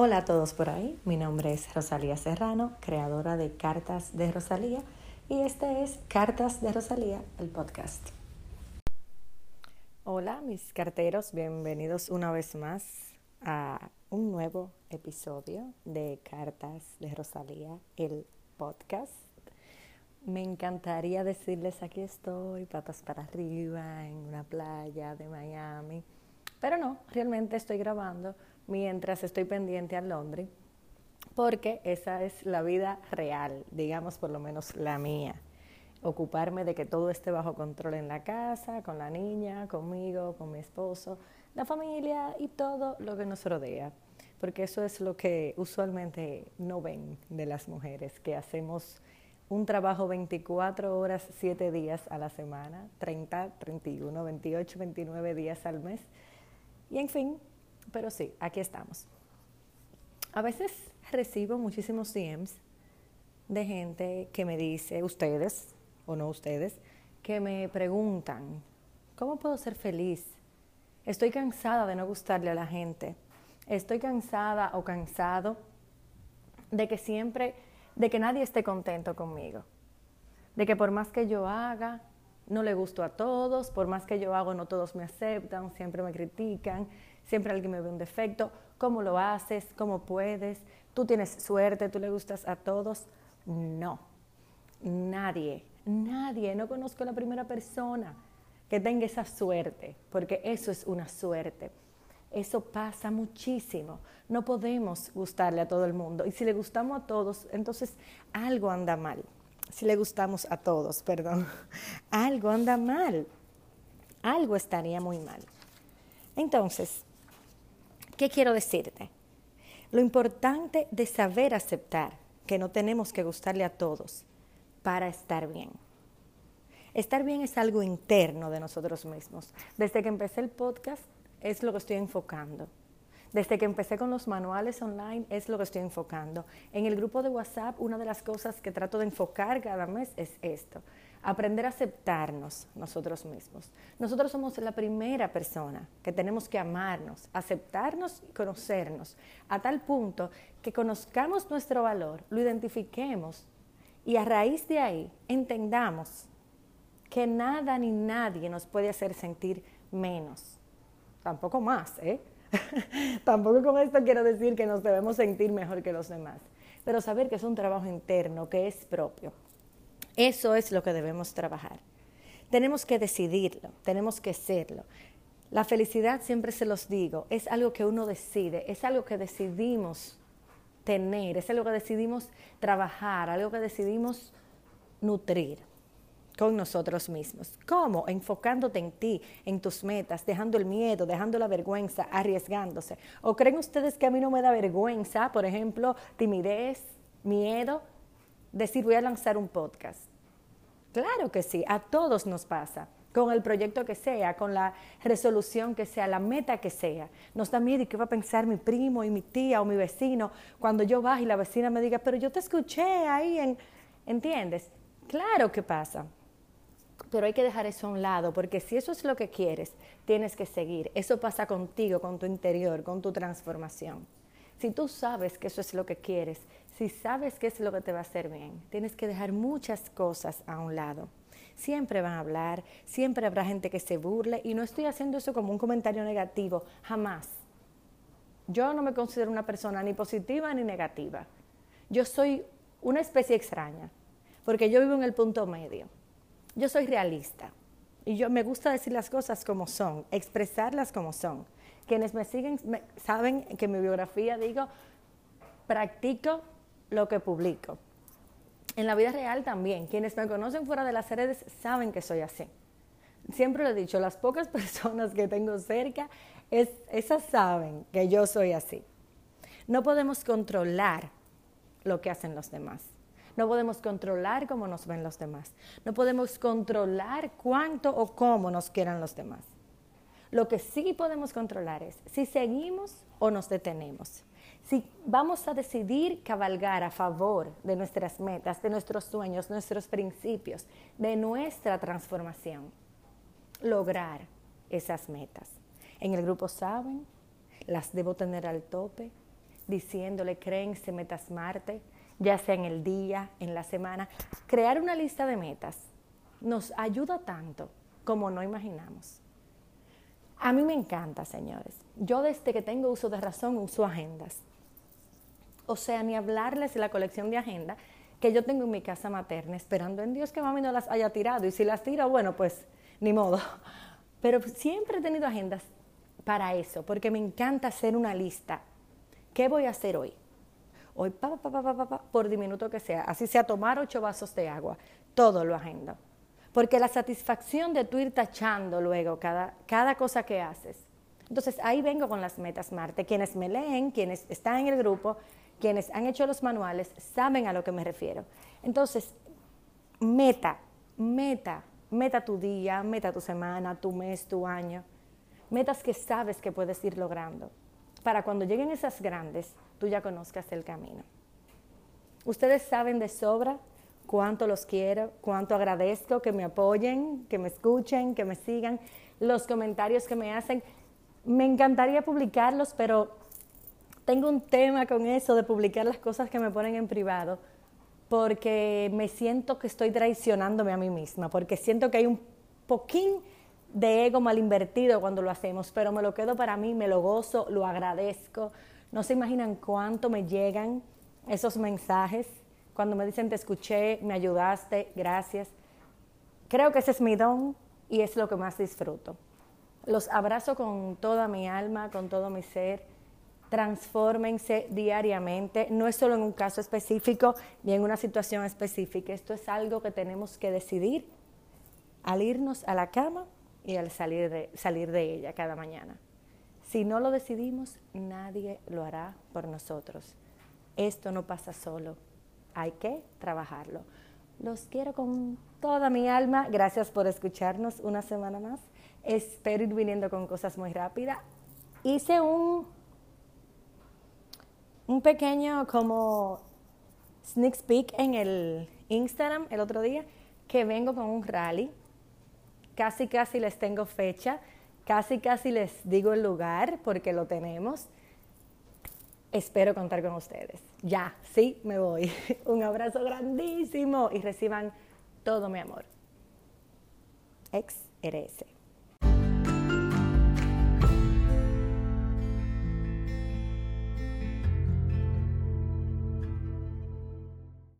Hola a todos por ahí, mi nombre es Rosalía Serrano, creadora de Cartas de Rosalía y este es Cartas de Rosalía, el podcast. Hola mis carteros, bienvenidos una vez más a un nuevo episodio de Cartas de Rosalía, el podcast. Me encantaría decirles aquí estoy, patas para arriba, en una playa de Miami, pero no, realmente estoy grabando mientras estoy pendiente a Londres, porque esa es la vida real, digamos por lo menos la mía. Ocuparme de que todo esté bajo control en la casa, con la niña, conmigo, con mi esposo, la familia y todo lo que nos rodea. Porque eso es lo que usualmente no ven de las mujeres, que hacemos un trabajo 24 horas, 7 días a la semana, 30, 31, 28, 29 días al mes. Y en fin, pero sí, aquí estamos. A veces recibo muchísimos DMs de gente que me dice, ustedes o no ustedes, que me preguntan, ¿cómo puedo ser feliz? Estoy cansada de no gustarle a la gente. Estoy cansada o cansado de que siempre, de que nadie esté contento conmigo. De que por más que yo haga, no le gusto a todos, por más que yo hago, no todos me aceptan, siempre me critican, siempre alguien me ve un defecto, cómo lo haces, cómo puedes, tú tienes suerte, tú le gustas a todos. No, nadie, nadie, no conozco a la primera persona que tenga esa suerte, porque eso es una suerte. Eso pasa muchísimo. No podemos gustarle a todo el mundo. Y si le gustamos a todos, entonces algo anda mal. Si le gustamos a todos, perdón, algo anda mal. Algo estaría muy mal. Entonces, ¿Qué quiero decirte? Lo importante de saber aceptar que no tenemos que gustarle a todos para estar bien. Estar bien es algo interno de nosotros mismos. Desde que empecé el podcast es lo que estoy enfocando. Desde que empecé con los manuales online es lo que estoy enfocando. En el grupo de WhatsApp una de las cosas que trato de enfocar cada mes es esto aprender a aceptarnos nosotros mismos. Nosotros somos la primera persona que tenemos que amarnos, aceptarnos y conocernos, a tal punto que conozcamos nuestro valor, lo identifiquemos y a raíz de ahí entendamos que nada ni nadie nos puede hacer sentir menos. Tampoco más, ¿eh? Tampoco con esto quiero decir que nos debemos sentir mejor que los demás, pero saber que es un trabajo interno, que es propio, eso es lo que debemos trabajar. Tenemos que decidirlo, tenemos que serlo. La felicidad, siempre se los digo, es algo que uno decide, es algo que decidimos tener, es algo que decidimos trabajar, algo que decidimos nutrir con nosotros mismos. ¿Cómo? Enfocándote en ti, en tus metas, dejando el miedo, dejando la vergüenza, arriesgándose. ¿O creen ustedes que a mí no me da vergüenza, por ejemplo, timidez, miedo? decir voy a lanzar un podcast. Claro que sí, a todos nos pasa, con el proyecto que sea, con la resolución que sea, la meta que sea. Nos da miedo y qué va a pensar mi primo y mi tía o mi vecino cuando yo baje y la vecina me diga, pero yo te escuché ahí en... ¿Entiendes? Claro que pasa. Pero hay que dejar eso a un lado, porque si eso es lo que quieres, tienes que seguir. Eso pasa contigo, con tu interior, con tu transformación. Si tú sabes que eso es lo que quieres, si sabes qué es lo que te va a hacer bien, tienes que dejar muchas cosas a un lado. Siempre van a hablar, siempre habrá gente que se burle y no estoy haciendo eso como un comentario negativo, jamás. Yo no me considero una persona ni positiva ni negativa. Yo soy una especie extraña, porque yo vivo en el punto medio. Yo soy realista y yo me gusta decir las cosas como son, expresarlas como son. Quienes me siguen saben que en mi biografía digo, practico lo que publico. En la vida real también, quienes me conocen fuera de las redes saben que soy así. Siempre lo he dicho, las pocas personas que tengo cerca, es, esas saben que yo soy así. No podemos controlar lo que hacen los demás. No podemos controlar cómo nos ven los demás. No podemos controlar cuánto o cómo nos quieran los demás. Lo que sí podemos controlar es si seguimos o nos detenemos. Si vamos a decidir cabalgar a favor de nuestras metas, de nuestros sueños, nuestros principios, de nuestra transformación, lograr esas metas. En el grupo saben, las debo tener al tope, diciéndole, créense metas Marte, ya sea en el día, en la semana. Crear una lista de metas nos ayuda tanto como no imaginamos. A mí me encanta, señores. Yo desde que tengo uso de razón uso agendas. O sea, ni hablarles de la colección de agendas que yo tengo en mi casa materna, esperando en Dios que mami no las haya tirado. Y si las tira, bueno, pues ni modo. Pero siempre he tenido agendas para eso, porque me encanta hacer una lista. ¿Qué voy a hacer hoy? Hoy, por diminuto que sea, así sea tomar ocho vasos de agua, todo lo agendo. Porque la satisfacción de tú ir tachando luego cada, cada cosa que haces. Entonces ahí vengo con las metas Marte. Quienes me leen, quienes están en el grupo, quienes han hecho los manuales, saben a lo que me refiero. Entonces, meta, meta, meta tu día, meta tu semana, tu mes, tu año. Metas que sabes que puedes ir logrando. Para cuando lleguen esas grandes, tú ya conozcas el camino. Ustedes saben de sobra cuánto los quiero, cuánto agradezco que me apoyen, que me escuchen, que me sigan, los comentarios que me hacen. Me encantaría publicarlos, pero tengo un tema con eso de publicar las cosas que me ponen en privado, porque me siento que estoy traicionándome a mí misma, porque siento que hay un poquín de ego mal invertido cuando lo hacemos, pero me lo quedo para mí, me lo gozo, lo agradezco. No se imaginan cuánto me llegan esos mensajes cuando me dicen te escuché, me ayudaste, gracias. Creo que ese es mi don y es lo que más disfruto. Los abrazo con toda mi alma, con todo mi ser. Transfórmense diariamente. No es solo en un caso específico ni en una situación específica. Esto es algo que tenemos que decidir al irnos a la cama y al salir de, salir de ella cada mañana. Si no lo decidimos, nadie lo hará por nosotros. Esto no pasa solo hay que trabajarlo. Los quiero con toda mi alma. Gracias por escucharnos una semana más. Espero ir viniendo con cosas muy rápidas. Hice un, un pequeño como sneak peek en el Instagram el otro día que vengo con un rally. Casi, casi les tengo fecha. Casi, casi les digo el lugar porque lo tenemos espero contar con ustedes. Ya, sí, me voy. Un abrazo grandísimo y reciban todo mi amor. Ex.